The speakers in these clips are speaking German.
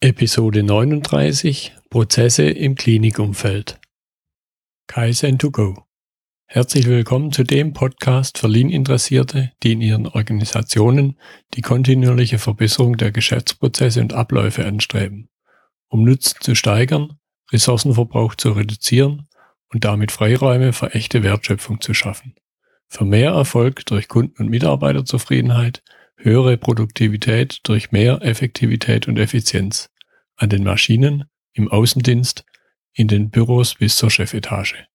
Episode 39 Prozesse im Klinikumfeld. Kaizen to go. Herzlich willkommen zu dem Podcast für Lean-Interessierte, die in ihren Organisationen die kontinuierliche Verbesserung der Geschäftsprozesse und Abläufe anstreben, um Nutzen zu steigern, Ressourcenverbrauch zu reduzieren und damit Freiräume für echte Wertschöpfung zu schaffen. Für mehr Erfolg durch Kunden- und Mitarbeiterzufriedenheit höhere Produktivität durch mehr Effektivität und Effizienz an den Maschinen, im Außendienst, in den Büros bis zur Chefetage.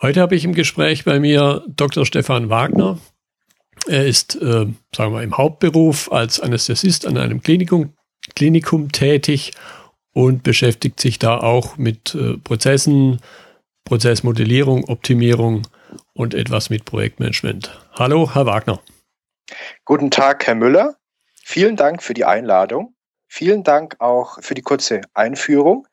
Heute habe ich im Gespräch bei mir Dr. Stefan Wagner. Er ist, äh, sagen wir, im Hauptberuf als Anästhesist an einem Klinikum, Klinikum tätig und beschäftigt sich da auch mit äh, Prozessen, Prozessmodellierung, Optimierung und etwas mit Projektmanagement. Hallo, Herr Wagner. Guten Tag, Herr Müller. Vielen Dank für die Einladung. Vielen Dank auch für die kurze Einführung.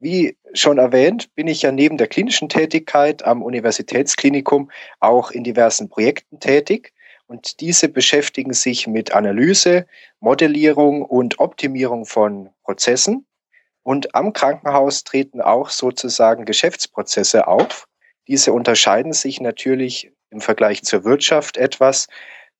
Wie schon erwähnt, bin ich ja neben der klinischen Tätigkeit am Universitätsklinikum auch in diversen Projekten tätig. Und diese beschäftigen sich mit Analyse, Modellierung und Optimierung von Prozessen. Und am Krankenhaus treten auch sozusagen Geschäftsprozesse auf. Diese unterscheiden sich natürlich im Vergleich zur Wirtschaft etwas,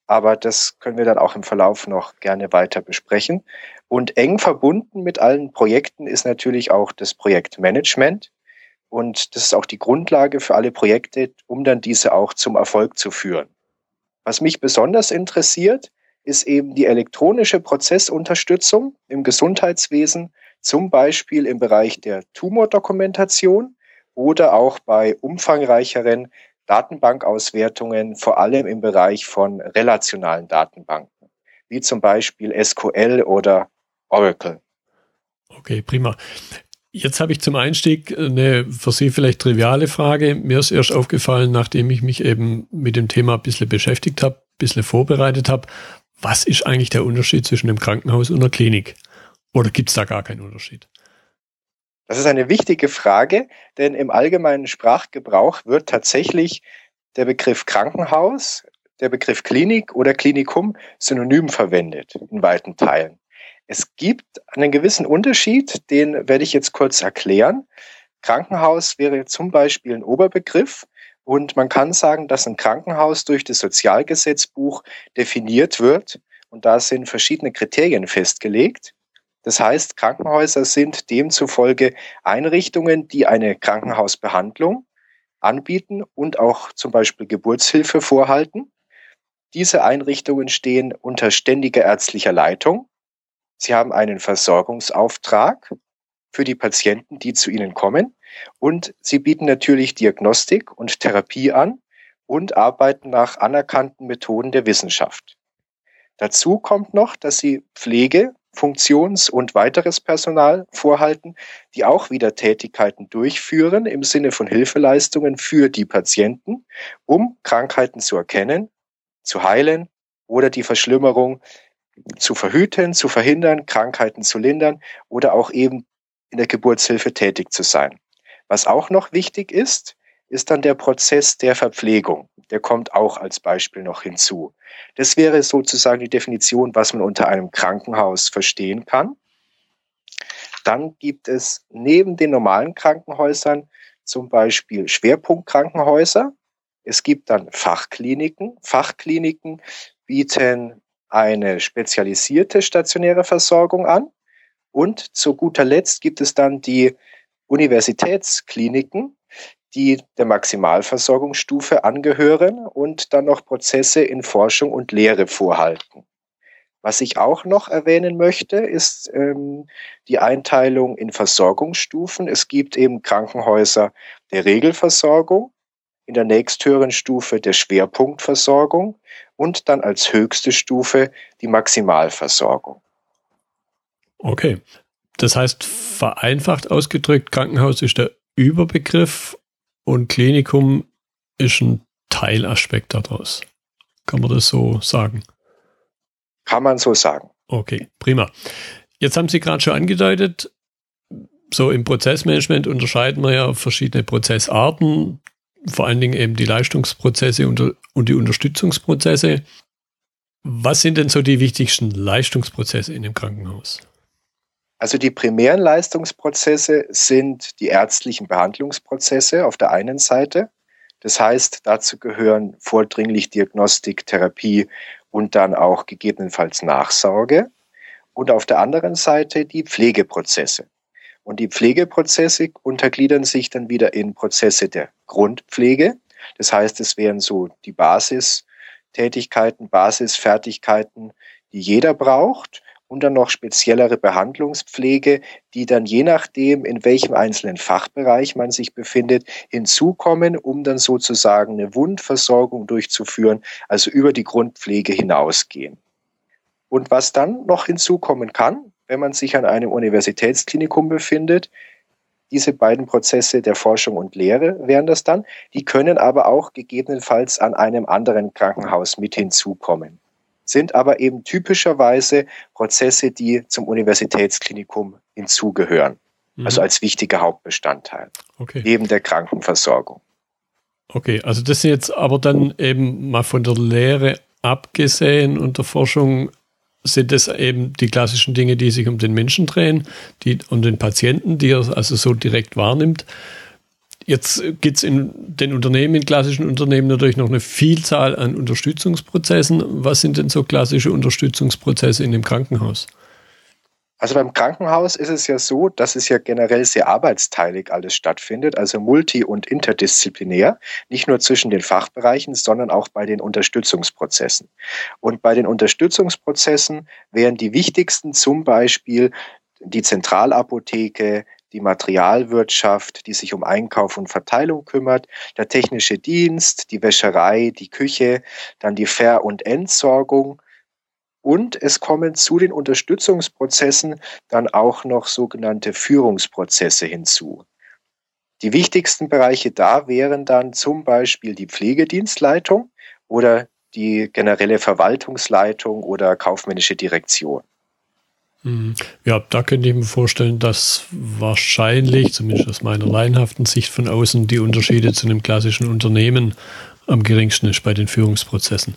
aber das können wir dann auch im Verlauf noch gerne weiter besprechen. Und eng verbunden mit allen Projekten ist natürlich auch das Projektmanagement. Und das ist auch die Grundlage für alle Projekte, um dann diese auch zum Erfolg zu führen. Was mich besonders interessiert, ist eben die elektronische Prozessunterstützung im Gesundheitswesen, zum Beispiel im Bereich der Tumordokumentation oder auch bei umfangreicheren Datenbankauswertungen, vor allem im Bereich von relationalen Datenbanken, wie zum Beispiel SQL oder Oracle. Okay, prima. Jetzt habe ich zum Einstieg eine für Sie vielleicht triviale Frage. Mir ist erst aufgefallen, nachdem ich mich eben mit dem Thema ein bisschen beschäftigt habe, ein bisschen vorbereitet habe, was ist eigentlich der Unterschied zwischen einem Krankenhaus und einer Klinik? Oder gibt es da gar keinen Unterschied? Das ist eine wichtige Frage, denn im allgemeinen Sprachgebrauch wird tatsächlich der Begriff Krankenhaus, der Begriff Klinik oder Klinikum synonym verwendet in weiten Teilen. Es gibt einen gewissen Unterschied, den werde ich jetzt kurz erklären. Krankenhaus wäre zum Beispiel ein Oberbegriff und man kann sagen, dass ein Krankenhaus durch das Sozialgesetzbuch definiert wird und da sind verschiedene Kriterien festgelegt. Das heißt, Krankenhäuser sind demzufolge Einrichtungen, die eine Krankenhausbehandlung anbieten und auch zum Beispiel Geburtshilfe vorhalten. Diese Einrichtungen stehen unter ständiger ärztlicher Leitung. Sie haben einen Versorgungsauftrag für die Patienten, die zu ihnen kommen. Und sie bieten natürlich Diagnostik und Therapie an und arbeiten nach anerkannten Methoden der Wissenschaft. Dazu kommt noch, dass sie Pflege Funktions- und weiteres Personal vorhalten, die auch wieder Tätigkeiten durchführen im Sinne von Hilfeleistungen für die Patienten, um Krankheiten zu erkennen, zu heilen oder die Verschlimmerung zu verhüten, zu verhindern, Krankheiten zu lindern oder auch eben in der Geburtshilfe tätig zu sein. Was auch noch wichtig ist, ist dann der Prozess der Verpflegung. Der kommt auch als Beispiel noch hinzu. Das wäre sozusagen die Definition, was man unter einem Krankenhaus verstehen kann. Dann gibt es neben den normalen Krankenhäusern zum Beispiel Schwerpunktkrankenhäuser. Es gibt dann Fachkliniken. Fachkliniken bieten eine spezialisierte stationäre Versorgung an. Und zu guter Letzt gibt es dann die Universitätskliniken, die der Maximalversorgungsstufe angehören und dann noch Prozesse in Forschung und Lehre vorhalten. Was ich auch noch erwähnen möchte, ist ähm, die Einteilung in Versorgungsstufen. Es gibt eben Krankenhäuser der Regelversorgung, in der nächsthöheren Stufe der Schwerpunktversorgung und dann als höchste Stufe die Maximalversorgung. Okay. Das heißt, vereinfacht ausgedrückt, Krankenhaus ist der Überbegriff und Klinikum ist ein Teilaspekt daraus. Kann man das so sagen? Kann man so sagen. Okay, prima. Jetzt haben Sie gerade schon angedeutet, so im Prozessmanagement unterscheiden wir ja verschiedene Prozessarten, vor allen Dingen eben die Leistungsprozesse und, die Also die primären Leistungsprozesse sind die ärztlichen Behandlungsprozesse auf der einen Seite. Das heißt, dazu gehören vordringlich Diagnostik, Therapie und dann auch gegebenenfalls Nachsorge. Und auf der anderen Seite die Pflegeprozesse. Und die Pflegeprozesse untergliedern sich dann wieder in Prozesse der Grundpflege. Das heißt, es wären so die Basistätigkeiten, Basisfertigkeiten, die jeder braucht und dann noch speziellere Behandlungspflege, die dann je nachdem, in welchem einzelnen Fachbereich man sich befindet, hinzukommen, um dann sozusagen eine Wundversorgung durchzuführen, also über die Grundpflege hinausgehen. Und was dann noch hinzukommen kann, wenn man sich an einem Universitätsklinikum befindet, diese beiden Prozesse der Forschung und Lehre wären das dann, die können aber auch gegebenenfalls an einem anderen Krankenhaus mit hinzukommen sind aber eben typischerweise Prozesse, die zum Universitätsklinikum hinzugehören. Mhm. Also als wichtiger Hauptbestandteil. Okay. Neben der Krankenversorgung. Okay, also das sind jetzt aber dann eben mal von der Lehre abgesehen und der Forschung sind es eben die klassischen Dinge, die sich um den Menschen drehen, die um den Patienten, die er also so direkt wahrnimmt. Jetzt gibt es in den Unternehmen, in klassischen Unternehmen natürlich noch eine Vielzahl an Unterstützungsprozessen. Was sind denn so klassische Unterstützungsprozesse in dem Krankenhaus? Also beim Krankenhaus ist es ja so, dass es ja generell sehr arbeitsteilig alles stattfindet, also multi- und interdisziplinär, nicht nur zwischen den Fachbereichen, sondern auch bei den Unterstützungsprozessen. Und bei den Unterstützungsprozessen wären die wichtigsten zum Beispiel die Zentralapotheke, die Materialwirtschaft, die sich um Einkauf und Verteilung kümmert, der technische Dienst, die Wäscherei, die Küche, dann die Ver- und Entsorgung. Und es kommen zu den Unterstützungsprozessen dann auch noch sogenannte Führungsprozesse hinzu. Die wichtigsten Bereiche da wären dann zum Beispiel die Pflegedienstleitung oder die generelle Verwaltungsleitung oder kaufmännische Direktion. Ja, da könnte ich mir vorstellen, dass wahrscheinlich, zumindest aus meiner laienhaften Sicht von außen, die Unterschiede zu einem klassischen Unternehmen am geringsten ist bei den Führungsprozessen.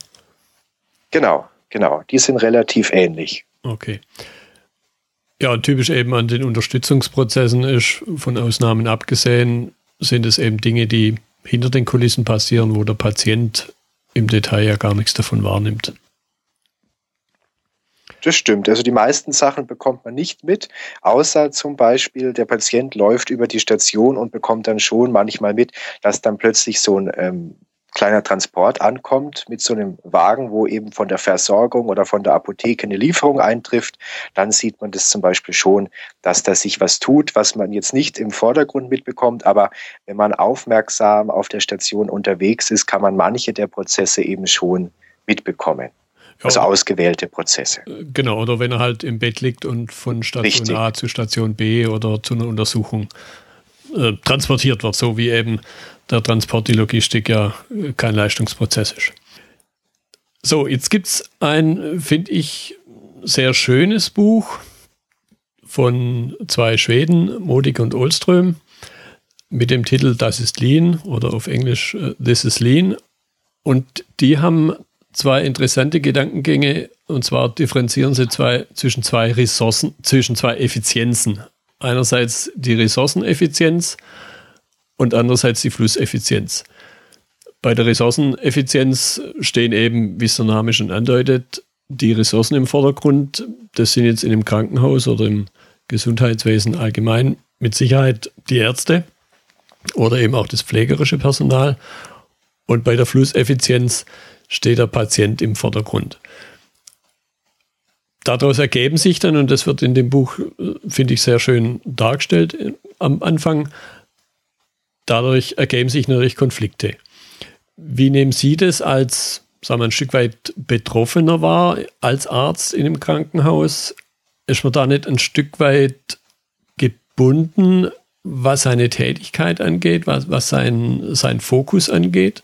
Genau, genau. Die sind relativ ähnlich. Okay. Ja, typisch eben an den Unterstützungsprozessen ist, von Ausnahmen abgesehen, sind es eben Dinge, die hinter den Kulissen passieren, wo der Patient im Detail ja gar nichts davon wahrnimmt. Das stimmt. Also die meisten Sachen bekommt man nicht mit, außer zum Beispiel der Patient läuft über die Station und bekommt dann schon manchmal mit, dass dann plötzlich so ein ähm, kleiner Transport ankommt mit so einem Wagen, wo eben von der Versorgung oder von der Apotheke eine Lieferung eintrifft, dann sieht man das zum Beispiel schon, dass da sich was tut, was man jetzt nicht im Vordergrund mitbekommt, aber wenn man aufmerksam auf der Station unterwegs ist, kann man manche der Prozesse eben schon mitbekommen. Also ausgewählte Prozesse. Äh, genau, oder wenn er halt im Bett liegt und von Station Richtig. A zu Station B oder zu einer Untersuchung äh, transportiert wird, so wie eben der Transport, die Logistik ja äh, kein Leistungsprozess ist. So, jetzt gibt es ein, finde ich, sehr schönes Buch von zwei Schweden, Modig und Olström, mit dem Titel Das ist Lean oder auf Englisch äh, This is Lean. Und die haben zwei interessante Gedankengänge und zwar differenzieren sie zwei, zwischen zwei Ressourcen, zwischen zwei Effizienzen. Einerseits die Ressourceneffizienz und andererseits die Flusseffizienz. Bei der Ressourceneffizienz stehen eben, wie es der Name schon andeutet, die Ressourcen im Vordergrund. Das sind jetzt in einem Krankenhaus oder im Gesundheitswesen allgemein mit Sicherheit die Ärzte oder eben auch das pflegerische Personal. Und bei der Flusseffizienz steht der Patient im Vordergrund. Daraus ergeben sich dann, und das wird in dem Buch, äh, finde ich, sehr schön dargestellt äh, am Anfang, dadurch ergeben sich natürlich Konflikte. Wie nehmen Sie das als, sagen wir, ein Stück weit Betroffener wahr, als Arzt in einem Krankenhaus? Ist man da nicht ein Stück weit gebunden, was seine Tätigkeit angeht, was, was sein, sein Fokus angeht?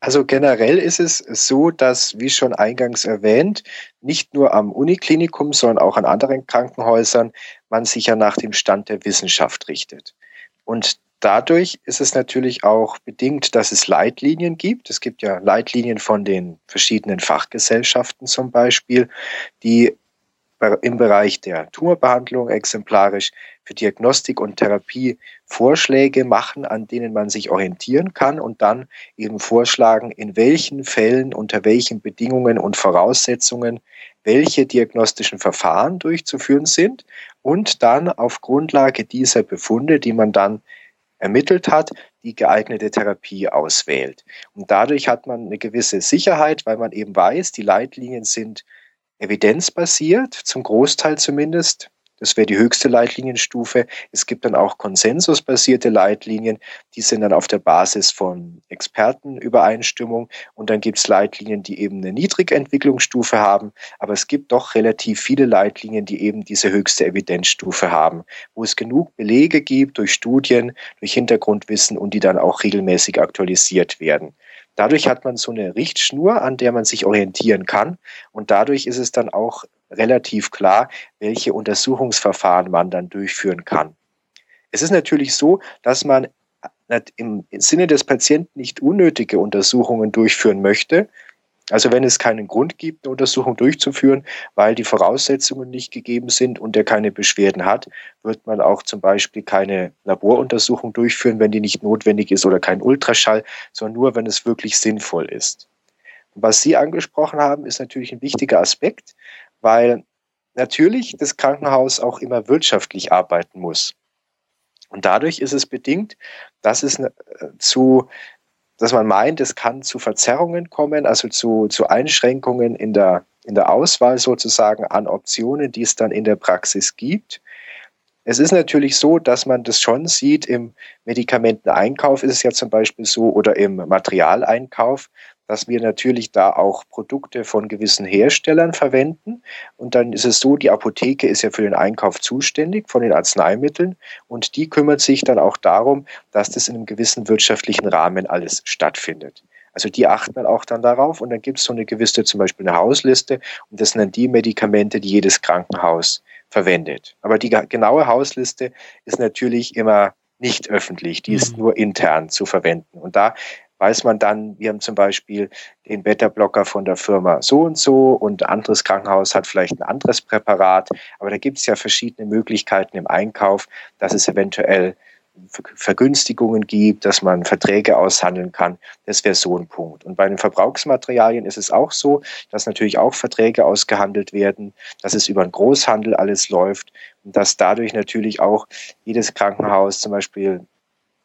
Also generell ist es so, dass, wie schon eingangs erwähnt, nicht nur am Uniklinikum, sondern auch an anderen Krankenhäusern man sich ja nach dem Stand der Wissenschaft richtet. Und dadurch ist es natürlich auch bedingt, dass es Leitlinien gibt. Es gibt ja Leitlinien von den verschiedenen Fachgesellschaften zum Beispiel, die im Bereich der Tumorbehandlung exemplarisch für Diagnostik und Therapie Vorschläge machen, an denen man sich orientieren kann und dann eben vorschlagen, in welchen Fällen, unter welchen Bedingungen und Voraussetzungen welche diagnostischen Verfahren durchzuführen sind und dann auf Grundlage dieser Befunde, die man dann ermittelt hat, die geeignete Therapie auswählt. Und dadurch hat man eine gewisse Sicherheit, weil man eben weiß, die Leitlinien sind evidenzbasiert, zum Großteil zumindest. Das wäre die höchste Leitlinienstufe. Es gibt dann auch konsensusbasierte Leitlinien, die sind dann auf der Basis von Expertenübereinstimmung und dann gibt es Leitlinien, die eben eine niedrige Entwicklungsstufe haben, aber es gibt doch relativ viele Leitlinien, die eben diese höchste Evidenzstufe haben, wo es genug Belege gibt durch Studien, durch Hintergrundwissen und die dann auch regelmäßig aktualisiert werden. Dadurch hat man so eine Richtschnur, an der man sich orientieren kann. Und dadurch ist es dann auch relativ klar, welche Untersuchungsverfahren man dann durchführen kann. Es ist natürlich so, dass man im Sinne des Patienten nicht unnötige Untersuchungen durchführen möchte, also wenn es keinen Grund gibt, eine Untersuchung durchzuführen, weil die Voraussetzungen nicht gegeben sind und er keine Beschwerden hat, wird man auch zum Beispiel keine Laboruntersuchung durchführen, wenn die nicht notwendig ist oder kein Ultraschall, sondern nur, wenn es wirklich sinnvoll ist. Was Sie angesprochen haben, ist natürlich ein wichtiger Aspekt, weil natürlich das Krankenhaus auch immer wirtschaftlich arbeiten muss. Und dadurch ist es bedingt, dass es äh, zu dass man meint, es kann zu Verzerrungen kommen, also zu, zu Einschränkungen in der, in der Auswahl sozusagen an Optionen, die es dann in der Praxis gibt. Es ist natürlich so, dass man das schon sieht, im Medikamenteneinkauf ist es ja zum Beispiel so oder im Materialeinkauf, dass wir natürlich da auch Produkte von gewissen Herstellern verwenden. Und dann ist es so, die Apotheke ist ja für den Einkauf zuständig von den Arzneimitteln und die kümmert sich dann auch darum, dass das in einem gewissen wirtschaftlichen Rahmen alles stattfindet. Also die achten dann auch dann darauf und dann gibt es so eine gewisse, zum Beispiel eine Hausliste und das sind dann die Medikamente, die jedes Krankenhaus verwendet. Aber die genaue Hausliste ist natürlich immer nicht öffentlich, die ist mhm. nur intern zu verwenden. Und da weiß man dann, wir haben zum Beispiel den Beta-Blocker von der Firma so und so und ein anderes Krankenhaus hat vielleicht ein anderes Präparat. Aber da gibt es ja verschiedene Möglichkeiten im Einkauf, dass es eventuell Vergünstigungen gibt, dass man Verträge aushandeln kann. Das wäre so ein Punkt. Und bei den Verbrauchsmaterialien ist es auch so, dass natürlich auch Verträge ausgehandelt werden, dass es über einen Großhandel alles läuft und dass dadurch natürlich auch jedes Krankenhaus zum Beispiel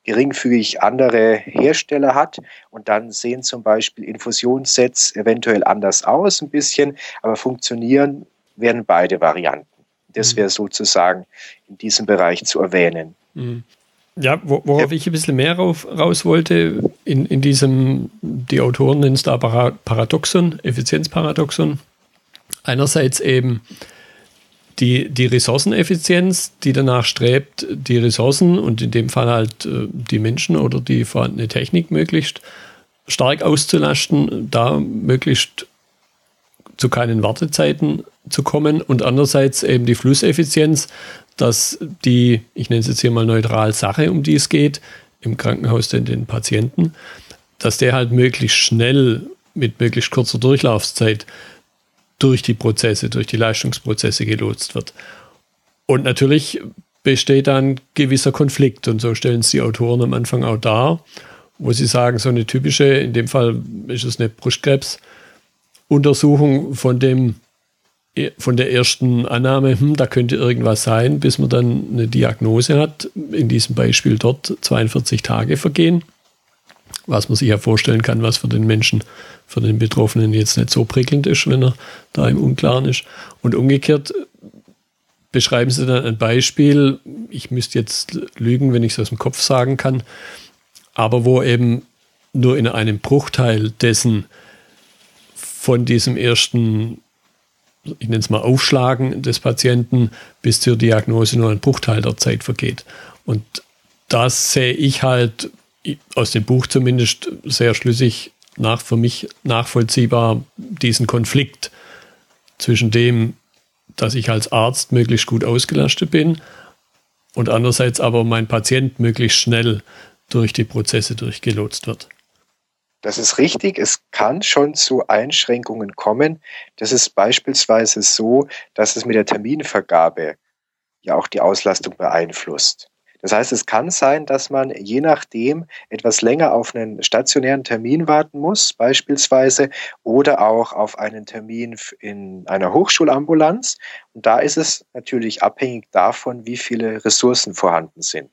geringfügig andere Hersteller hat und dann sehen zum Beispiel Infusionssets eventuell anders aus, ein bisschen, aber funktionieren werden beide Varianten. Das mhm. wäre sozusagen in diesem Bereich zu erwähnen. Mhm. Ja, worauf ja. ich ein bisschen mehr raus wollte, in, in diesem, die Autoren nennen es da Paradoxon, Effizienzparadoxon. Einerseits eben die, die Ressourceneffizienz, die danach strebt, die Ressourcen und in dem Fall halt äh, die Menschen oder die vorhandene Technik möglichst stark auszulasten, da möglichst zu keinen Wartezeiten zu kommen. Und andererseits eben die Flusseffizienz, dass die, ich nenne es jetzt hier mal neutral Sache, um die es geht, im Krankenhaus den, den Patienten, dass der halt möglichst schnell mit möglichst kurzer Durchlaufszeit durch die Prozesse, durch die Leistungsprozesse gelotst wird. Und natürlich besteht da ein gewisser Konflikt und so stellen es die Autoren am Anfang auch dar, wo sie sagen, so eine typische, in dem Fall ist es eine Brustkrebsuntersuchung von dem von der ersten Annahme, hm, da könnte irgendwas sein, bis man dann eine Diagnose hat. In diesem Beispiel dort 42 Tage vergehen was man sich ja vorstellen kann, was für den Menschen, für den Betroffenen jetzt nicht so prickelnd ist, wenn er da im Unklaren ist. Und umgekehrt beschreiben Sie dann ein Beispiel, ich müsste jetzt lügen, wenn ich es aus dem Kopf sagen kann, aber wo eben nur in einem Bruchteil dessen von diesem ersten, ich nenne es mal Aufschlagen des Patienten bis zur Diagnose nur ein Bruchteil der Zeit vergeht. Und das sehe ich halt aus dem Buch zumindest sehr schlüssig nach, für mich nachvollziehbar diesen Konflikt zwischen dem, dass ich als Arzt möglichst gut ausgelastet bin und andererseits aber mein Patient möglichst schnell durch die Prozesse durchgelotst wird. Das ist richtig. Es kann schon zu Einschränkungen kommen. Das ist beispielsweise so, dass es mit der Terminvergabe ja auch die Auslastung beeinflusst. Das heißt, es kann sein, dass man je nachdem etwas länger auf einen stationären Termin warten muss, beispielsweise, oder auch auf einen Termin in einer Hochschulambulanz. Und da ist es natürlich abhängig davon, wie viele Ressourcen vorhanden sind.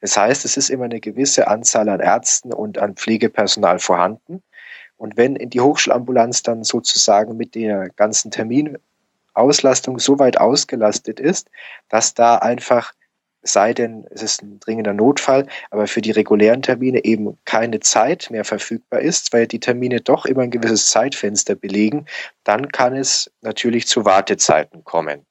Das heißt, es ist immer eine gewisse Anzahl an Ärzten und an Pflegepersonal vorhanden. Und wenn die Hochschulambulanz dann sozusagen mit der ganzen Terminauslastung so weit ausgelastet ist, dass da einfach, sei denn es ist ein dringender Notfall, aber für die regulären Termine eben keine Zeit mehr verfügbar ist, weil die Termine doch immer ein gewisses Zeitfenster belegen, dann kann es natürlich zu Wartezeiten kommen.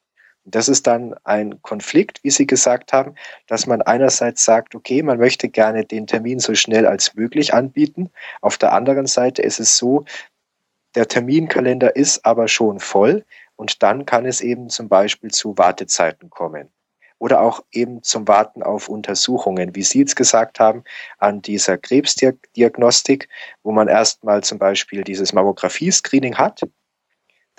Das ist dann ein Konflikt, wie Sie gesagt haben, dass man einerseits sagt, okay, man möchte gerne den Termin so schnell als möglich anbieten. Auf der anderen Seite ist es so, der Terminkalender ist aber schon voll und dann kann es eben zum Beispiel zu Wartezeiten kommen. Oder auch eben zum Warten auf Untersuchungen, wie Sie jetzt gesagt haben, an dieser Krebsdiagnostik, wo man erstmal zum Beispiel dieses Mammographie-Screening hat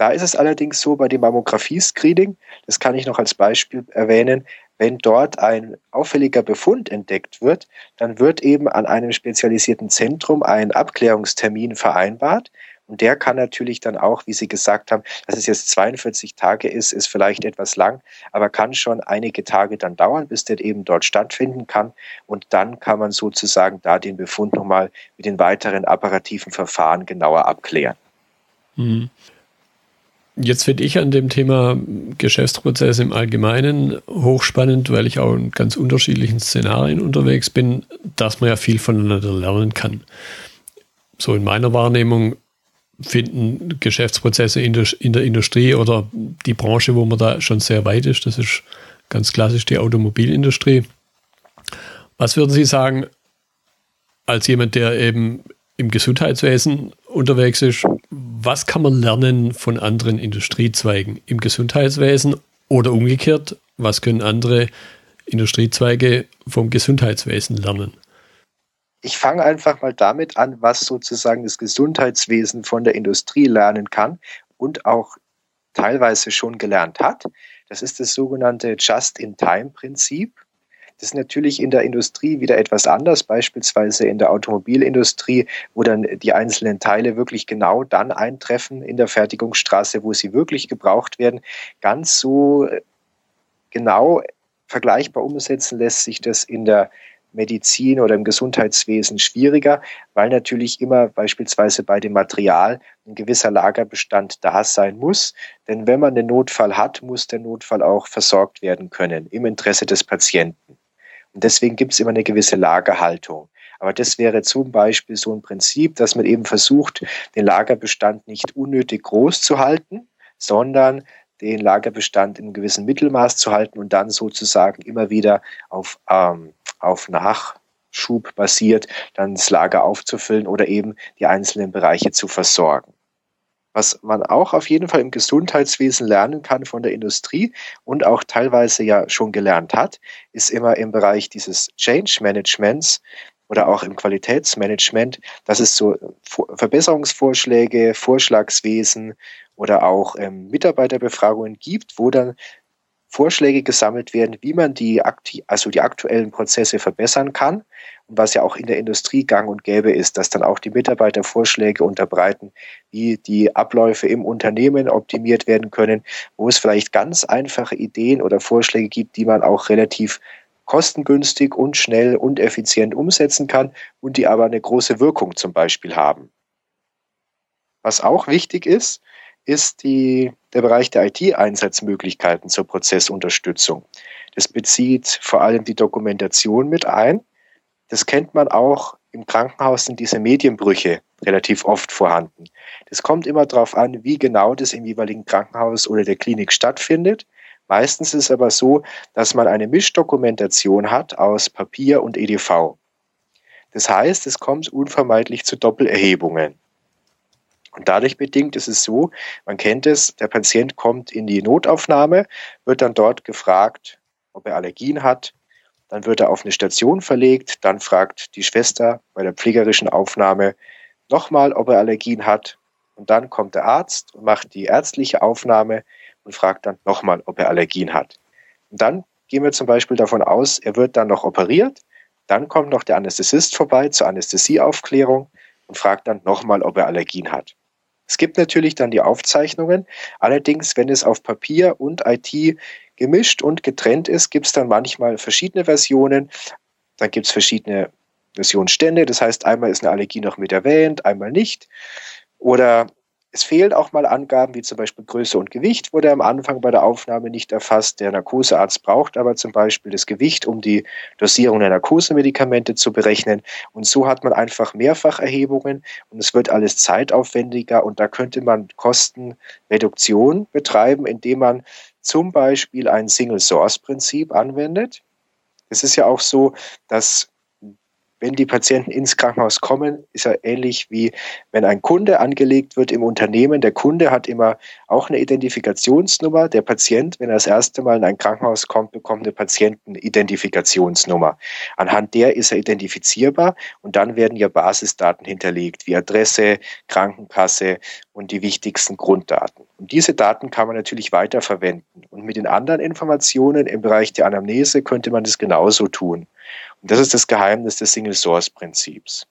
da ist es allerdings so bei dem Mammographie-Screening, das kann ich noch als Beispiel erwähnen, wenn dort ein auffälliger Befund entdeckt wird, dann wird eben an einem spezialisierten Zentrum ein Abklärungstermin vereinbart. Und der kann natürlich dann auch, wie Sie gesagt haben, dass es jetzt 42 Tage ist, ist vielleicht etwas lang, aber kann schon einige Tage dann dauern, bis der eben dort stattfinden kann. Und dann kann man sozusagen da den Befund nochmal mit den weiteren apparativen Verfahren genauer abklären. Mhm. Jetzt finde ich an dem Thema Geschäftsprozesse im Allgemeinen hochspannend, weil ich auch in ganz unterschiedlichen Szenarien unterwegs bin, dass man ja viel voneinander lernen kann. So in meiner Wahrnehmung finden Geschäftsprozesse in der, in der Industrie oder die Branche, wo man da schon sehr weit ist, das ist ganz klassisch die Automobilindustrie. Was würden Sie sagen, als jemand, der eben im Gesundheitswesen unterwegs ist, was kann man lernen von anderen Industriezweigen im Gesundheitswesen oder umgekehrt, was können andere Industriezweige vom Gesundheitswesen lernen? Ich fange einfach mal damit an, was sozusagen das Gesundheitswesen von der Industrie lernen kann und auch teilweise schon gelernt hat. Das ist das sogenannte Just-in-Time-Prinzip. Das ist natürlich in der Industrie wieder etwas anders, beispielsweise in der Automobilindustrie, wo dann die einzelnen Teile wirklich genau dann eintreffen in der Fertigungsstraße, wo sie wirklich gebraucht werden. Ganz so genau vergleichbar umsetzen lässt sich das in der Medizin oder im Gesundheitswesen schwieriger, weil natürlich immer beispielsweise bei dem Material ein gewisser Lagerbestand da sein muss. Denn wenn man einen Notfall hat, muss der Notfall auch versorgt werden können im Interesse des Patienten. Und deswegen gibt es immer eine gewisse Lagerhaltung. Aber das wäre zum Beispiel so ein Prinzip, dass man eben versucht, den Lagerbestand nicht unnötig groß zu halten, sondern den Lagerbestand in einem gewissen Mittelmaß zu halten und dann sozusagen immer wieder auf, ähm, auf Nachschub basiert dann das Lager aufzufüllen oder eben die einzelnen Bereiche zu versorgen. Was man auch auf jeden Fall im Gesundheitswesen lernen kann von der Industrie und auch teilweise ja schon gelernt hat, ist immer im Bereich dieses Change Managements oder auch im Qualitätsmanagement, dass es so Verbesserungsvorschläge, Vorschlagswesen oder auch ähm, Mitarbeiterbefragungen gibt, wo dann Vorschläge gesammelt werden, wie man die, also die aktuellen Prozesse verbessern kann. Und was ja auch in der Industrie gang und gäbe ist, dass dann auch die Mitarbeiter Vorschläge unterbreiten, wie die Abläufe im Unternehmen optimiert werden können, wo es vielleicht ganz einfache Ideen oder Vorschläge gibt, die man auch relativ kostengünstig und schnell und effizient umsetzen kann und die aber eine große Wirkung zum Beispiel haben. Was auch wichtig ist, ist die, der Bereich der IT-Einsatzmöglichkeiten zur Prozessunterstützung. Das bezieht vor allem die Dokumentation mit ein. Das kennt man auch im Krankenhaus sind diese Medienbrüche relativ oft vorhanden. Das kommt immer darauf an, wie genau das im jeweiligen Krankenhaus oder der Klinik stattfindet. Meistens ist es aber so, dass man eine Mischdokumentation hat aus Papier und EDV. Das heißt, es kommt unvermeidlich zu Doppelerhebungen. Und dadurch bedingt ist es so, man kennt es, der Patient kommt in die Notaufnahme, wird dann dort gefragt, ob er Allergien hat. Dann wird er auf eine Station verlegt, dann fragt die Schwester bei der pflegerischen Aufnahme, nochmal, ob er Allergien hat. Und dann kommt der Arzt und macht die ärztliche Aufnahme und fragt dann nochmal, ob er Allergien hat. Und dann gehen wir zum Beispiel davon aus, er wird dann noch operiert. Dann kommt noch der Anästhesist vorbei zur Anästhesieaufklärung und fragt dann nochmal, ob er Allergien hat. Es gibt natürlich dann die Aufzeichnungen. Allerdings, wenn es auf Papier und IT gemischt und getrennt ist, gibt es dann manchmal verschiedene Versionen. Dann gibt es verschiedene Versionsstände. Das heißt, einmal ist eine Allergie noch mit erwähnt, einmal nicht. Oder es fehlen auch mal Angaben wie zum Beispiel Größe und Gewicht, wurde am Anfang bei der Aufnahme nicht erfasst. Der Narkosearzt braucht aber zum Beispiel das Gewicht, um die Dosierung der Narkosemedikamente zu berechnen. Und so hat man einfach Mehrfacherhebungen und es wird alles zeitaufwendiger und da könnte man Kostenreduktion betreiben, indem man zum Beispiel ein Single-Source-Prinzip anwendet. Es ist ja auch so, dass wenn die Patienten ins Krankenhaus kommen, ist ja ähnlich wie wenn ein Kunde angelegt wird im Unternehmen. Der Kunde hat immer auch eine Identifikationsnummer. Der Patient, wenn er das erste Mal in ein Krankenhaus kommt, bekommt eine Patientenidentifikationsnummer. Anhand der ist er identifizierbar und dann werden ja Basisdaten hinterlegt, wie Adresse, Krankenkasse und die wichtigsten Grunddaten. Und diese Daten kann man natürlich weiterverwenden. Und mit den anderen Informationen im Bereich der Anamnese könnte man das genauso tun. Und das ist das Geheimnis des Single-Source-Prinzips.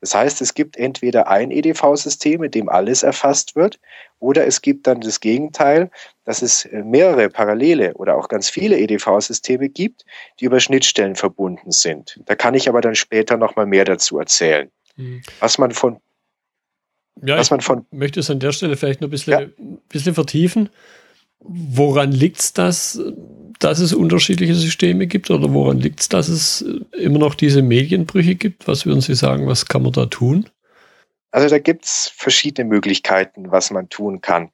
Das heißt, es gibt entweder ein EDV-System, in dem alles erfasst wird, oder es gibt dann das Gegenteil, dass es mehrere parallele oder auch ganz viele EDV-Systeme gibt, die über Schnittstellen verbunden sind. Da kann ich aber dann später nochmal mehr dazu erzählen. Mhm. Was man von ja, was man von möchte es an der Stelle vielleicht noch ein bisschen, ja. bisschen vertiefen. Woran liegt es, dass, dass es unterschiedliche Systeme gibt oder woran liegt es, dass es immer noch diese Medienbrüche gibt? Was würden Sie sagen, was kann man da tun? Also da gibt es verschiedene Möglichkeiten, was man tun kann.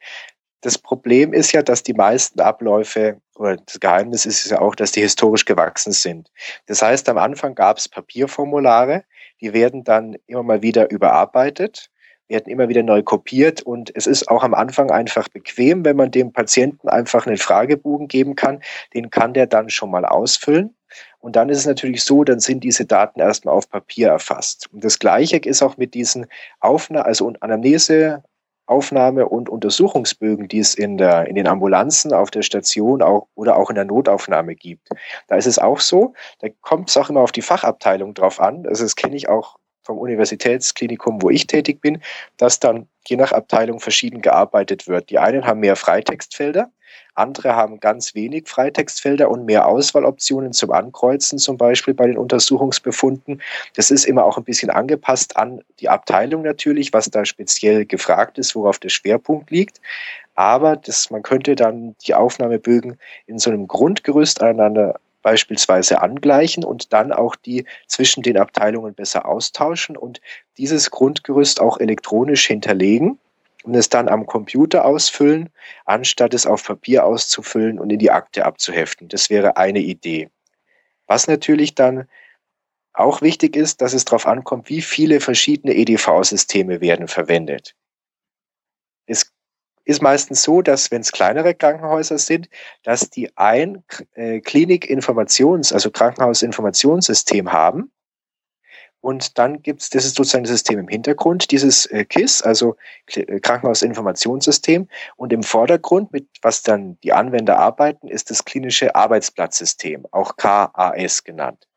Das Problem ist ja, dass die meisten Abläufe, oder das Geheimnis ist ja auch, dass die historisch gewachsen sind. Das heißt, am Anfang gab es Papierformulare, die werden dann immer mal wieder überarbeitet werden immer wieder neu kopiert und es ist auch am Anfang einfach bequem, wenn man dem Patienten einfach einen Fragebogen geben kann. Den kann der dann schon mal ausfüllen. Und dann ist es natürlich so, dann sind diese Daten erstmal auf Papier erfasst. Und das Gleiche ist auch mit diesen Aufnahmen, also Anamnese, Aufnahme und Untersuchungsbögen, die es in, der, in den Ambulanzen, auf der Station auch, oder auch in der Notaufnahme gibt. Da ist es auch so, da kommt es auch immer auf die Fachabteilung drauf an. Also das kenne ich auch vom Universitätsklinikum, wo ich tätig bin, dass dann je nach Abteilung verschieden gearbeitet wird. Die einen haben mehr Freitextfelder, andere haben ganz wenig Freitextfelder und mehr Auswahloptionen zum Ankreuzen, zum Beispiel bei den Untersuchungsbefunden. Das ist immer auch ein bisschen angepasst an die Abteilung natürlich, was da speziell gefragt ist, worauf der Schwerpunkt liegt. Aber das, man könnte dann die Aufnahmebögen in so einem Grundgerüst aneinander beispielsweise angleichen und dann auch die zwischen den Abteilungen besser austauschen und dieses Grundgerüst auch elektronisch hinterlegen und es dann am Computer ausfüllen, anstatt es auf Papier auszufüllen und in die Akte abzuheften. Das wäre eine Idee. Was natürlich dann auch wichtig ist, dass es darauf ankommt, wie viele verschiedene EDV-Systeme werden verwendet. Es ist meistens so, dass wenn es kleinere Krankenhäuser sind, dass die ein äh, Klinikinformations-, also Krankenhausinformationssystem haben. Und dann gibt es, das ist sozusagen das System im Hintergrund, dieses äh, KISS, also äh, Krankenhausinformationssystem. Und im Vordergrund, mit was dann die Anwender arbeiten, ist das klinische Arbeitsplatzsystem, auch KAS genannt.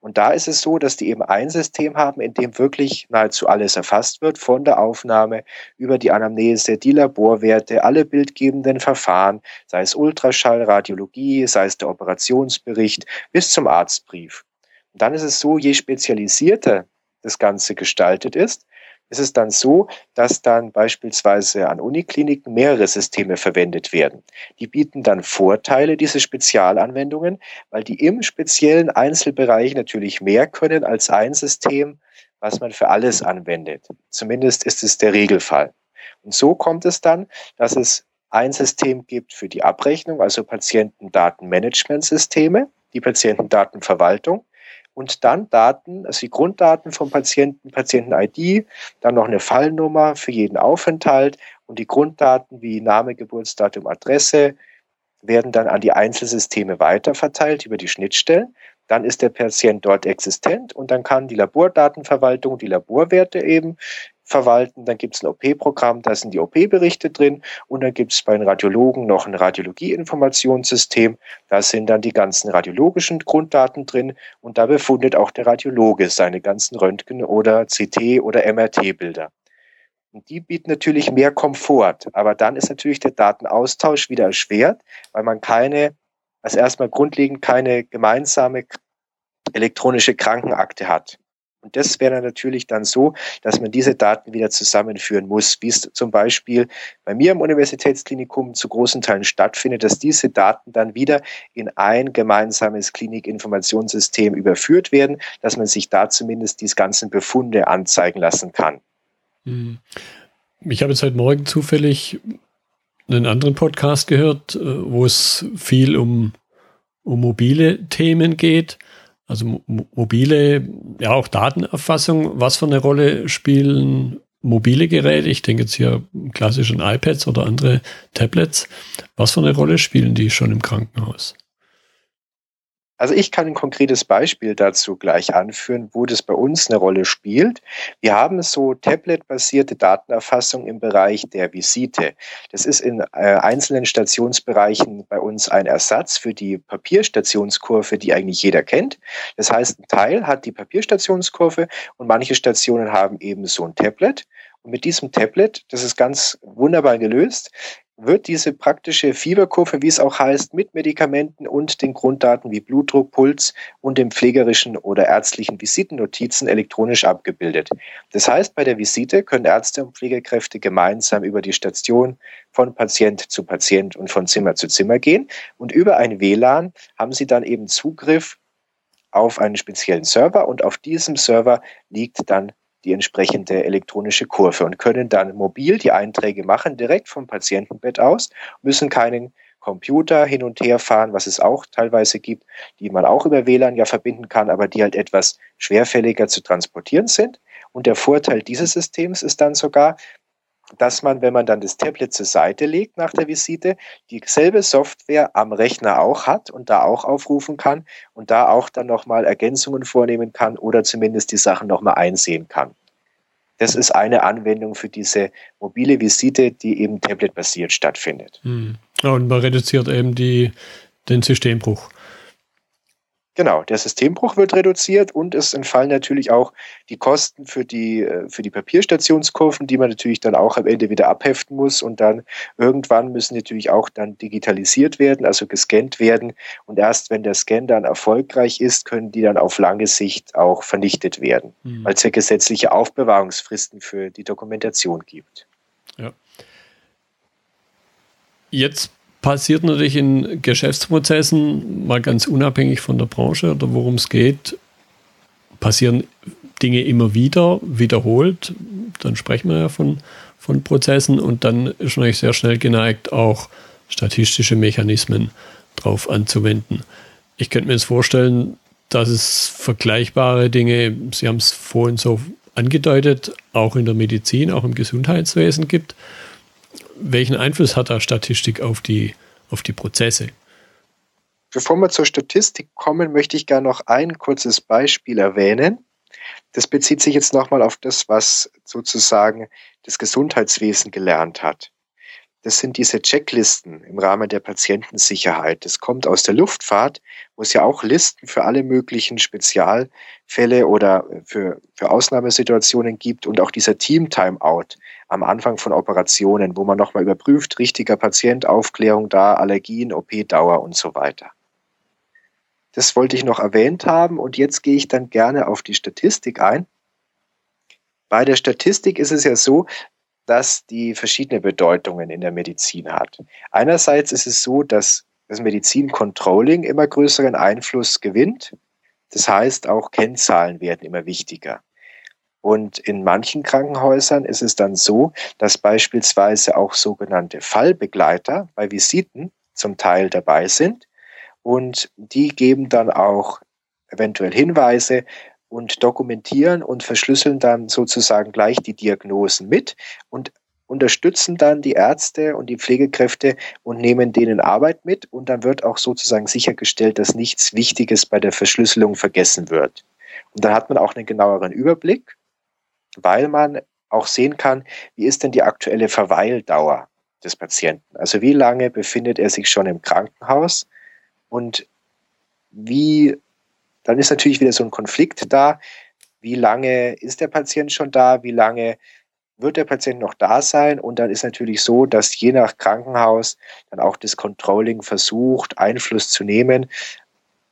Und da ist es so, dass die eben ein System haben, in dem wirklich nahezu alles erfasst wird, von der Aufnahme über die Anamnese, die Laborwerte, alle bildgebenden Verfahren, sei es Ultraschall, Radiologie, sei es der Operationsbericht, bis zum Arztbrief. Und dann ist es so, je spezialisierter das Ganze gestaltet ist, ist es dann so, dass dann beispielsweise an Unikliniken mehrere Systeme verwendet werden. Die bieten dann Vorteile, diese Spezialanwendungen, weil die im speziellen Einzelbereich natürlich mehr können als ein System, was man für alles anwendet. Zumindest ist es der Regelfall. Und so kommt es dann, dass es ein System gibt für die Abrechnung, also Patientendatenmanagementsysteme, die Patientendatenverwaltung und dann Daten, also die Grunddaten vom Patienten, Patienten-ID, dann noch eine Fallnummer für jeden Aufenthalt und die Grunddaten wie Name, Geburtsdatum, Adresse werden dann an die Einzelsysteme weiterverteilt über die Schnittstellen. dann ist der Patient dort existent und dann kann die Labordatenverwaltung die Laborwerte eben verwalten. Dann gibt es ein OP-Programm, da sind die OP-Berichte drin und dann gibt es bei den Radiologen noch ein Radiologie-Informationssystem. Da sind dann die ganzen radiologischen Grunddaten drin und da befundet auch der Radiologe seine ganzen Röntgen- oder CT- oder MRT-Bilder. Und die bieten natürlich mehr Komfort, aber dann ist natürlich der Datenaustausch wieder erschwert, weil man keine, also erstmal grundlegend keine gemeinsame elektronische Krankenakte hat. Und das wäre natürlich dann so, dass man diese Daten wieder zusammenführen muss, wie es zum Beispiel bei mir im Universitätsklinikum zu großen Teilen stattfindet, dass diese Daten dann wieder in ein gemeinsames Klinikinformationssystem überführt werden, dass man sich da zumindest die ganzen Befunde anzeigen lassen kann. Hm. Ich habe jetzt heute Morgen zufällig einen anderen Podcast gehört, äh, wo es viel um, um mobile Themen geht. Also mobile, ja auch Datenerfassung, was für eine Rolle spielen mobile Geräte? Ich denke jetzt hier klassischen iPads oder andere Tablets. Was für eine Rolle spielen die schon im Krankenhaus? Also ich kann ein konkretes Beispiel dazu gleich anführen, wo das bei uns eine Rolle spielt. Wir haben so Tablet-basierte Datenerfassung im Bereich der Visite. Das ist in äh, einzelnen Stationsbereichen bei uns ein Ersatz für die Papierstationskurve, die eigentlich jeder kennt. Das heißt, ein Teil hat die Papierstationskurve und manche Stationen haben eben so ein Tablet. Und mit diesem Tablet, das ist ganz wunderbar gelöst, wird diese praktische Fieberkurve, wie es auch heißt, mit Medikamenten und den Grunddaten wie Blutdruck, Puls und den pflegerischen oder ärztlichen Visitennotizen elektronisch abgebildet. Das heißt, bei der Visite können Ärzte und Pflegekräfte gemeinsam über die Station von Patient zu Patient und von Zimmer zu Zimmer gehen und über ein WLAN haben sie dann eben Zugriff auf einen speziellen Server und auf diesem Server liegt dann die entsprechende elektronische Kurve und können dann mobil die Einträge machen, direkt vom Patientenbett aus, müssen keinen Computer hin und her fahren, was es auch teilweise gibt, die man auch über WLAN ja verbinden kann, aber die halt etwas schwerfälliger zu transportieren sind. Und der Vorteil dieses Systems ist dann sogar, dass man, wenn man dann das Tablet zur Seite legt nach der Visite, dieselbe Software am Rechner auch hat und da auch aufrufen kann und da auch dann nochmal Ergänzungen vornehmen kann oder zumindest die Sachen nochmal einsehen kann. Das ist eine Anwendung für diese mobile Visite, die eben tabletbasiert stattfindet. Hm. Und man reduziert eben die, den Systembruch. Genau, der Systembruch wird reduziert und es entfallen natürlich auch die Kosten für die, äh, für die Papierstationskurven, die man natürlich dann auch am Ende wieder abheften muss und dann irgendwann müssen natürlich auch dann digitalisiert werden, also gescannt werden und erst wenn der Scan dann erfolgreich ist, können die dann auf lange Sicht auch vernichtet werden, mhm. weil es ja gesetzliche Aufbewahrungsfristen für die Dokumentation gibt. Ja. Jetzt passiert natürlich in Geschäftsprozessen, mal ganz unabhängig von der Branche oder worum es geht, passieren Dinge immer wieder, wiederholt. Dann sprechen wir ja von, von Prozessen und dann ist natürlich sehr schnell geneigt, auch statistische Mechanismen drauf anzuwenden. Ich könnte mir jetzt vorstellen, dass es vergleichbare Dinge, Sie haben es vorhin so angedeutet, auch in der Medizin, auch im Gesundheitswesen gibt welchen Einfluss hat da Statistik auf die, auf die Prozesse? Bevor wir zur Statistik kommen, möchte ich gerne noch ein kurzes Beispiel erwähnen. Das bezieht sich jetzt nochmal auf das, was sozusagen das Gesundheitswesen gelernt hat. Das sind diese Checklisten im Rahmen der Patientensicherheit. Das kommt aus der Luftfahrt, wo es ja auch Listen für alle möglichen Spezialfälle oder für, für Ausnahmesituationen gibt und auch dieser Team-Timeout am Anfang von Operationen, wo man nochmal überprüft, richtiger Patient, Aufklärung da, Allergien, OP-Dauer und so weiter. Das wollte ich noch erwähnt haben und jetzt gehe ich dann gerne auf die Statistik ein. Bei der Statistik ist es ja so, dass die verschiedene Bedeutungen in der Medizin hat. Einerseits ist es so, dass das Medizincontrolling immer größeren Einfluss gewinnt. Das heißt, auch Kennzahlen werden immer wichtiger. Und in manchen Krankenhäusern ist es dann so, dass beispielsweise auch sogenannte Fallbegleiter bei Visiten zum Teil dabei sind. Und die geben dann auch eventuell Hinweise, und dokumentieren und verschlüsseln dann sozusagen gleich die Diagnosen mit und unterstützen dann die Ärzte und die Pflegekräfte und nehmen denen Arbeit mit und dann wird auch sozusagen sichergestellt, dass nichts Wichtiges bei der Verschlüsselung vergessen wird. Und dann hat man auch einen genaueren Überblick, weil man auch sehen kann, wie ist denn die aktuelle Verweildauer des Patienten. Also wie lange befindet er sich schon im Krankenhaus und wie, dann ist natürlich wieder so ein Konflikt da, wie lange ist der Patient schon da, wie lange wird der Patient noch da sein? Und dann ist natürlich so, dass je nach Krankenhaus dann auch das Controlling versucht, Einfluss zu nehmen.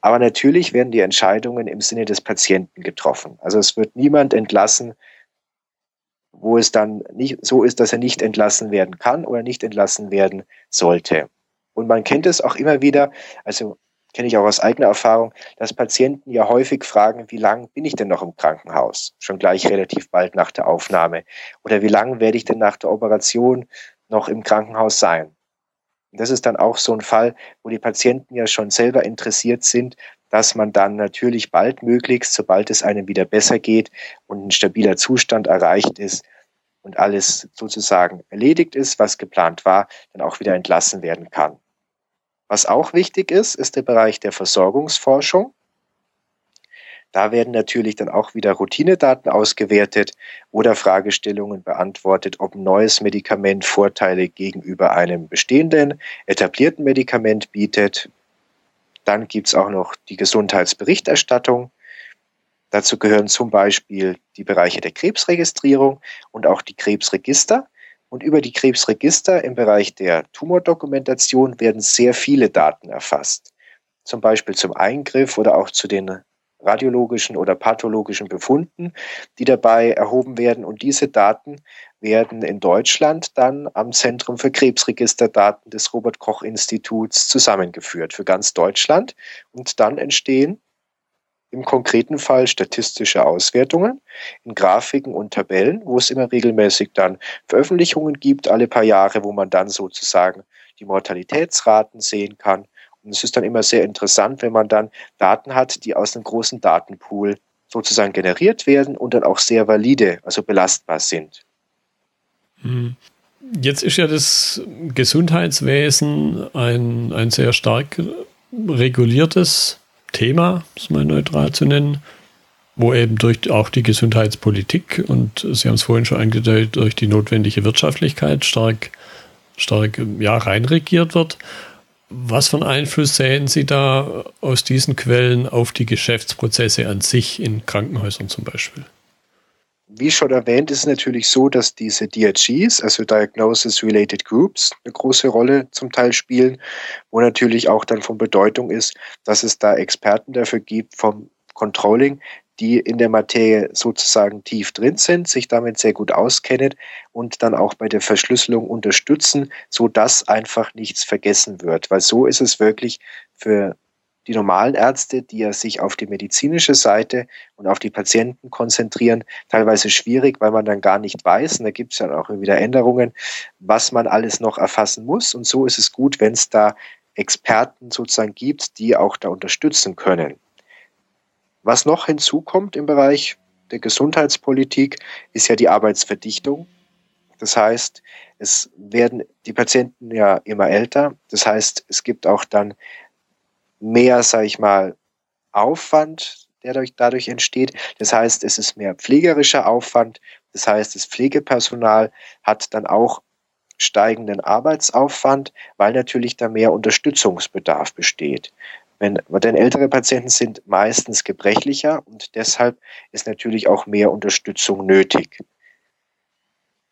Aber natürlich werden die Entscheidungen im Sinne des Patienten getroffen. Also es wird niemand entlassen, wo es dann nicht so ist, dass er nicht entlassen werden kann oder nicht entlassen werden sollte. Und man kennt es auch immer wieder, also kenne ich auch aus eigener Erfahrung, dass Patienten ja häufig fragen, wie lange bin ich denn noch im Krankenhaus? Schon gleich relativ bald nach der Aufnahme. Oder wie lange werde ich denn nach der Operation noch im Krankenhaus sein? Das ist dann auch so ein Fall, wo die Patienten ja schon selber interessiert sind, dass man dann natürlich baldmöglichst, sobald es einem wieder besser geht und ein stabiler Zustand erreicht ist und alles sozusagen erledigt ist, was geplant war, dann auch wieder entlassen werden kann. Was auch wichtig ist, ist der Bereich der Versorgungsforschung. Da werden natürlich dann auch wieder Routinedaten ausgewertet oder Fragestellungen beantwortet, ob ein neues Medikament Vorteile gegenüber einem bestehenden, etablierten Medikament bietet. Dann gibt es auch noch die Gesundheitsberichterstattung. Dazu gehören zum Beispiel die Bereiche der Krebsregistrierung und auch die Krebsregister. Und über die Krebsregister im Bereich der Tumordokumentation werden sehr viele Daten erfasst. Zum Beispiel zum Eingriff oder auch zu den radiologischen oder pathologischen Befunden, die dabei erhoben werden. Und diese Daten werden in Deutschland dann am Zentrum für Krebsregisterdaten des Robert Koch Instituts zusammengeführt für ganz Deutschland. Und dann entstehen im konkreten Fall statistische Auswertungen in Grafiken und Tabellen, wo es immer regelmäßig dann Veröffentlichungen gibt, alle paar Jahre, wo man dann sozusagen die Mortalitätsraten sehen kann. Und es ist dann immer sehr interessant, wenn man dann Daten hat, die aus einem großen Datenpool sozusagen generiert werden und dann auch sehr valide, also belastbar sind. Hm. Jetzt ist ja das Gesundheitswesen ein, ein sehr stark reguliertes Thema, es mal neutral zu nennen, wo eben durch auch die Gesundheitspolitik und Sie haben es vorhin schon angedeutet, durch die notwendige Wirtschaftlichkeit stark, stark ja, reinregiert wird. Was für einen Einfluss sehen Sie da aus diesen Quellen auf die Geschäftsprozesse an sich in Krankenhäusern zum Beispiel? Wie schon erwähnt, ist es natürlich so, dass diese DRGs, also Diagnosis-Related Groups, eine große Rolle zum Teil spielen, wo natürlich auch dann von Bedeutung ist, dass es da Experten dafür gibt vom Controlling, die in der Materie sozusagen tief drin sind, sich damit sehr gut auskennen und dann auch bei der Verschlüsselung unterstützen, so dass einfach nichts vergessen wird. Weil so ist es wirklich für die normalen Ärzte, die ja sich auf die medizinische Seite und auf die Patienten konzentrieren, teilweise schwierig, weil man dann gar nicht weiß, und da gibt es ja auch wieder Änderungen, was man alles noch erfassen muss. Und so ist es gut, wenn es da Experten sozusagen gibt, die auch da unterstützen können. Was noch hinzukommt im Bereich der Gesundheitspolitik, ist ja die Arbeitsverdichtung. Das heißt, es werden die Patienten ja immer älter. Das heißt, es gibt auch dann mehr, sage ich mal, Aufwand, der dadurch, dadurch entsteht. Das heißt, es ist mehr pflegerischer Aufwand. Das heißt, das Pflegepersonal hat dann auch steigenden Arbeitsaufwand, weil natürlich da mehr Unterstützungsbedarf besteht. Wenn, denn ältere Patienten sind meistens gebrechlicher und deshalb ist natürlich auch mehr Unterstützung nötig.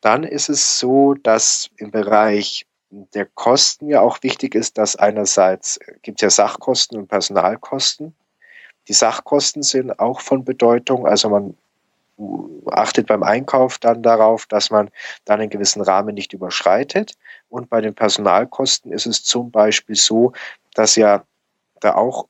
Dann ist es so, dass im Bereich der Kosten ja auch wichtig ist, dass einerseits gibt es ja Sachkosten und Personalkosten. Die Sachkosten sind auch von Bedeutung. Also man achtet beim Einkauf dann darauf, dass man dann einen gewissen Rahmen nicht überschreitet. Und bei den Personalkosten ist es zum Beispiel so, dass ja da auch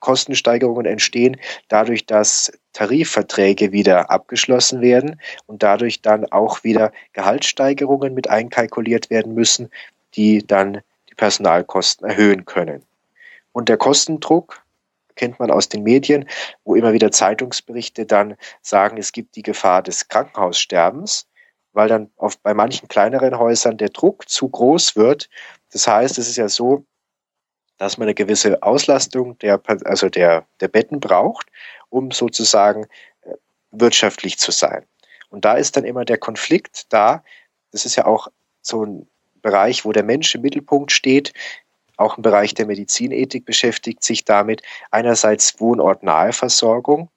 Kostensteigerungen entstehen, dadurch, dass Tarifverträge wieder abgeschlossen werden und dadurch dann auch wieder Gehaltssteigerungen mit einkalkuliert werden müssen, die dann die Personalkosten erhöhen können. Und der Kostendruck kennt man aus den Medien, wo immer wieder Zeitungsberichte dann sagen, es gibt die Gefahr des Krankenhaussterbens. weil dann auf, bei manchen kleineren Häusern der Druck zu groß wird. Das heißt, es ist ja so, dass man eine gewisse Auslastung der, also der, der Betten braucht, um sozusagen äh, wirtschaftlich zu sein. Und da ist dann immer der Konflikt da. Das ist ja auch so ein Bereich, wo der Mensch im Mittelpunkt steht. Auch im Bereich der Medizinethik beschäftigt sich damit einerseits wohnortnahe Versorgung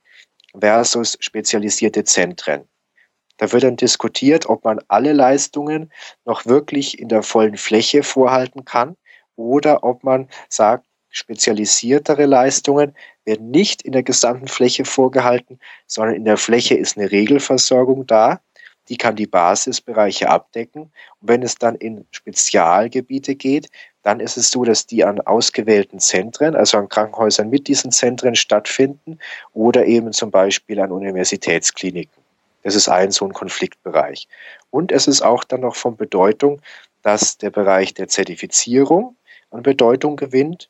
versus spezialisierte Zentren. Da wird dann diskutiert, ob man alle Leistungen noch wirklich in der vollen Fläche vorhalten kann oder ob man sagt, spezialisiertere Leistungen werden nicht in der gesamten Fläche vorgehalten, sondern in der Fläche ist eine Regelversorgung da. Die kann die Basisbereiche abdecken. Und wenn es dann in Spezialgebiete geht, dann ist es so, dass die an ausgewählten Zentren, also an Krankenhäusern mit diesen Zentren stattfinden oder eben zum Beispiel an Universitätskliniken. Das ist ein so ein Konfliktbereich. Und es ist auch dann noch von Bedeutung, dass der Bereich der Zertifizierung an Bedeutung gewinnt.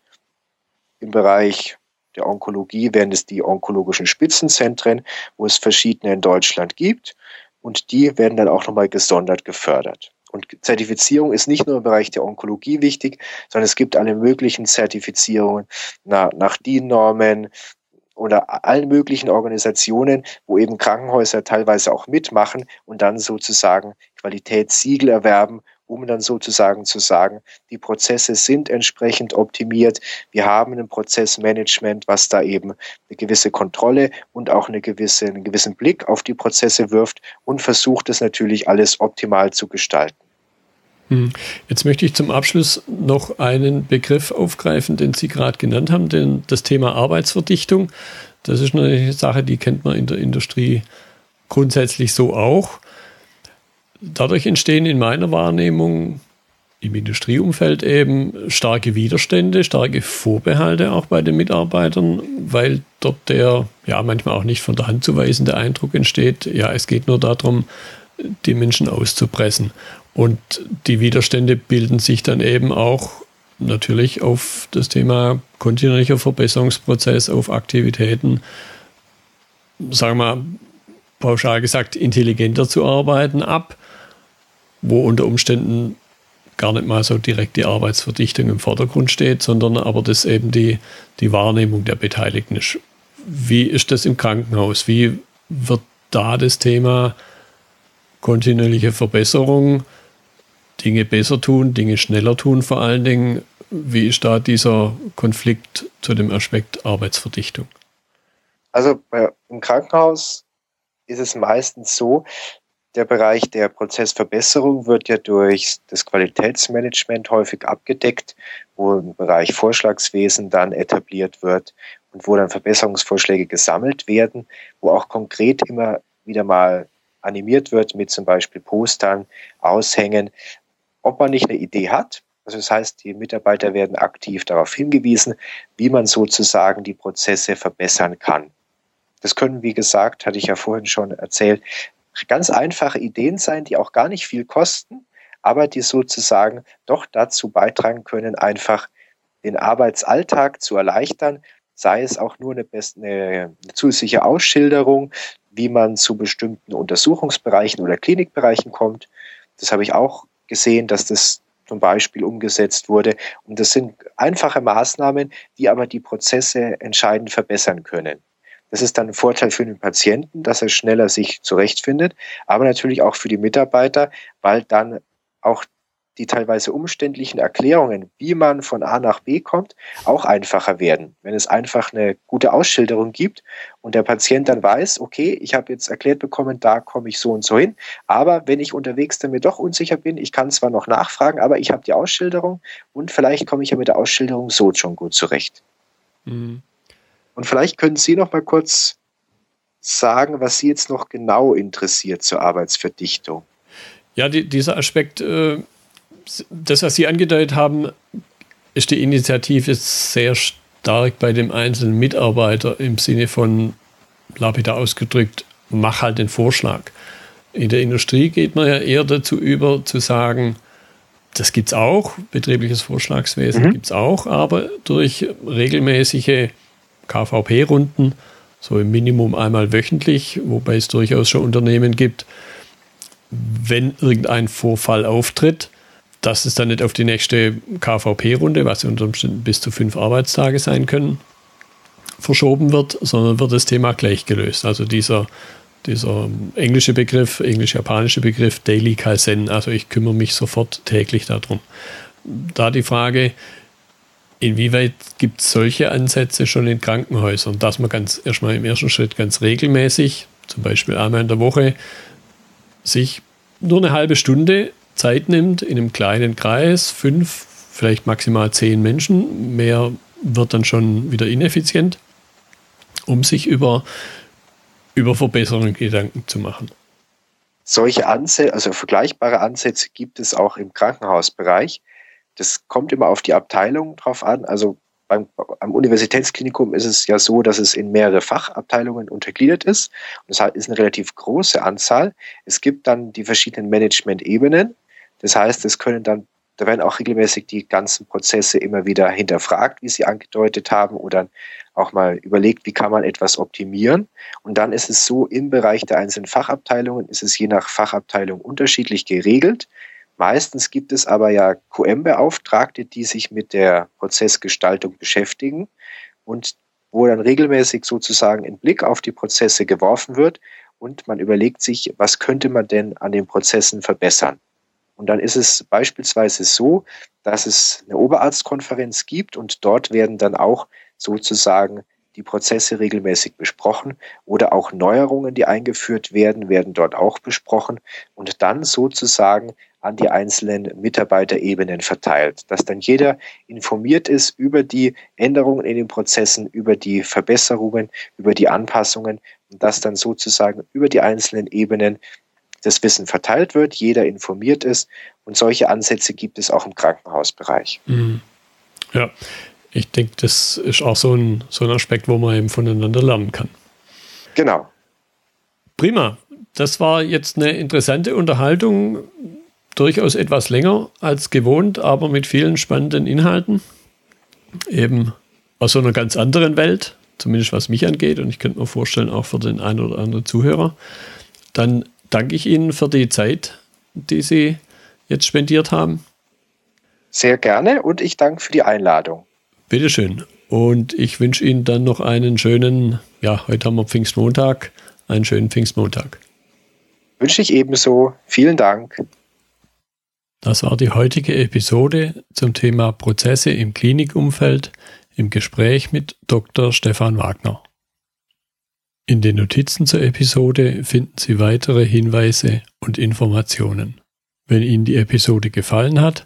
Im Bereich der Onkologie wären es die onkologischen Spitzenzentren, wo es verschiedene in Deutschland gibt. Und die werden dann auch nochmal gesondert gefördert. Und Zertifizierung ist nicht nur im Bereich der Onkologie wichtig, sondern es gibt alle möglichen Zertifizierungen nach, nach DIN-Normen oder allen möglichen Organisationen, wo eben Krankenhäuser teilweise auch mitmachen und dann sozusagen Qualitätssiegel erwerben um dann sozusagen zu sagen, die Prozesse sind entsprechend optimiert. Wir haben ein Prozessmanagement, was da eben eine gewisse Kontrolle und auch eine gewisse, einen gewissen Blick auf die Prozesse wirft und versucht es natürlich alles optimal zu gestalten. Hm. Jetzt möchte ich zum Abschluss noch einen Begriff aufgreifen, den Sie gerade genannt haben, denn das Thema Arbeitsverdichtung. Das ist eine Sache, die kennt man in der Industrie grundsätzlich so auch dadurch entstehen in meiner Wahrnehmung im Industrieumfeld eben starke Widerstände, starke Vorbehalte auch bei den Mitarbeitern, weil dort der ja manchmal auch nicht von der Hand zu weisende Eindruck entsteht, ja, es geht nur darum, die Menschen auszupressen. Und die Widerstände bilden sich dann eben auch natürlich auf das Thema kontinuierlicher Verbesserungsprozess, auf Aktivitäten, sagen wir mal, pauschal gesagt, intelligenter zu arbeiten ab wo unter Umständen gar nicht mal so direkt die Arbeitsverdichtung im Vordergrund steht, sondern aber das eben die, die Wahrnehmung der Beteiligten ist. Wie ist das im Krankenhaus? Wie wird da das Thema kontinuierliche Verbesserung, Dinge besser tun, Dinge schneller tun vor allen Dingen? Wie ist da dieser Konflikt zu dem Aspekt Arbeitsverdichtung? Also im Krankenhaus ist es meistens so, der Bereich der Prozessverbesserung wird ja durch das Qualitätsmanagement häufig abgedeckt, wo im Bereich Vorschlagswesen dann etabliert wird und wo dann Verbesserungsvorschläge gesammelt werden, wo auch konkret immer wieder mal animiert wird mit zum Beispiel Postern, Aushängen, ob man nicht eine Idee hat. Also das heißt, die Mitarbeiter werden aktiv darauf hingewiesen, wie man sozusagen die Prozesse verbessern kann. Das können, wie gesagt, hatte ich ja vorhin schon erzählt, ganz einfache Ideen sein, die auch gar nicht viel kosten, aber die sozusagen doch dazu beitragen können, einfach den Arbeitsalltag zu erleichtern, sei es auch nur eine, eine, zusätzliche Ausschilderung, wie man zu bestimmten Untersuchungsbereichen oder Klinikbereichen kommt. Das habe ich auch gesehen, dass das zum Beispiel umgesetzt wurde. Und das sind einfache Maßnahmen, die aber die Prozesse entscheidend verbessern können. Das ist dann ein Vorteil für den Patienten, dass er schneller sich zurechtfindet, aber natürlich auch für die Mitarbeiter, weil dann auch die teilweise umständlichen Erklärungen, wie man von A nach B kommt, auch einfacher werden. Wenn es einfach eine gute Ausschilderung gibt und der Patient dann weiß, okay, ich habe jetzt erklärt bekommen, da komme ich so und so hin, aber wenn ich unterwegs dann mir doch unsicher bin, ich kann zwar noch nachfragen, aber ich habe die Ausschilderung und vielleicht komme ich ja mit der Ausschilderung so schon gut zurecht. Mhm. Und vielleicht können Sie noch mal kurz sagen, was Sie jetzt noch genau interessiert zur Arbeitsverdichtung. Ja, die, dieser Aspekt, äh, das, was Sie angedeutet haben, ist die Initiative sehr stark bei dem einzelnen Mitarbeiter im Sinne von, lapidar ausgedrückt, mach halt den Vorschlag. In der Industrie geht man ja eher dazu über, zu sagen, das gibt es auch, betriebliches Vorschlagswesen mhm. gibt es auch, aber durch regelmäßige KVP-Runden, so im Minimum einmal wöchentlich, wobei es durchaus schon Unternehmen gibt, wenn irgendein Vorfall auftritt, dass es dann nicht auf die nächste KVP-Runde, was unter Umständen bis zu fünf Arbeitstage sein können, verschoben wird, sondern wird das Thema gleich gelöst. Also dieser, dieser englische Begriff, englisch-japanische Begriff Daily Kaizen, also ich kümmere mich sofort täglich darum. Da die Frage, inwieweit gibt es solche Ansätze schon in Krankenhäusern, dass man ganz erstmal im ersten Schritt ganz regelmäßig, zum Beispiel einmal in der Woche, sich nur eine halbe Stunde Zeit nimmt in einem kleinen Kreis, fünf, vielleicht maximal zehn Menschen, mehr wird dann schon wieder ineffizient, um sich über, über Verbesserungen Gedanken zu machen. Solche Ansätze, also vergleichbare Ansätze gibt es auch im Krankenhausbereich. Das kommt immer auf die Abteilung drauf an. Also beim, am Universitätsklinikum ist es ja so, dass es in mehrere Fachabteilungen untergliedert ist. Und das ist eine relativ große Anzahl. Es gibt dann die verschiedenen Management-Ebenen. Das heißt, es können dann, da werden auch regelmäßig die ganzen Prozesse immer wieder hinterfragt, wie Sie angedeutet haben, oder auch mal überlegt, wie kann man etwas optimieren. Und dann ist es so, im Bereich der einzelnen Fachabteilungen ist es je nach Fachabteilung unterschiedlich geregelt. Meistens gibt es aber ja QM-Beauftragte, die sich mit der Prozessgestaltung beschäftigen und wo dann regelmäßig sozusagen ein Blick auf die Prozesse geworfen wird und man überlegt sich, was könnte man denn an den Prozessen verbessern. Und dann ist es beispielsweise so, dass es eine Oberarztkonferenz gibt und dort werden dann auch sozusagen die Prozesse regelmäßig besprochen oder auch Neuerungen, die eingeführt werden, werden dort auch besprochen und dann sozusagen an die einzelnen Mitarbeiterebenen verteilt, dass dann jeder informiert ist über die Änderungen in den Prozessen, über die Verbesserungen, über die Anpassungen und dass dann sozusagen über die einzelnen Ebenen das Wissen verteilt wird, jeder informiert ist und solche Ansätze gibt es auch im Krankenhausbereich. Mhm. Ja, ich denke, das ist auch so ein, so ein Aspekt, wo man eben voneinander lernen kann. Genau. Prima. Das war jetzt eine interessante Unterhaltung durchaus etwas länger als gewohnt, aber mit vielen spannenden Inhalten. Eben aus so einer ganz anderen Welt, zumindest was mich angeht. Und ich könnte mir vorstellen, auch für den einen oder anderen Zuhörer. Dann danke ich Ihnen für die Zeit, die Sie jetzt spendiert haben. Sehr gerne und ich danke für die Einladung. Bitteschön. Und ich wünsche Ihnen dann noch einen schönen, ja, heute haben wir Pfingstmontag, einen schönen Pfingstmontag. Wünsche ich ebenso. Vielen Dank. Das war die heutige Episode zum Thema Prozesse im Klinikumfeld im Gespräch mit Dr. Stefan Wagner. In den Notizen zur Episode finden Sie weitere Hinweise und Informationen. Wenn Ihnen die Episode gefallen hat,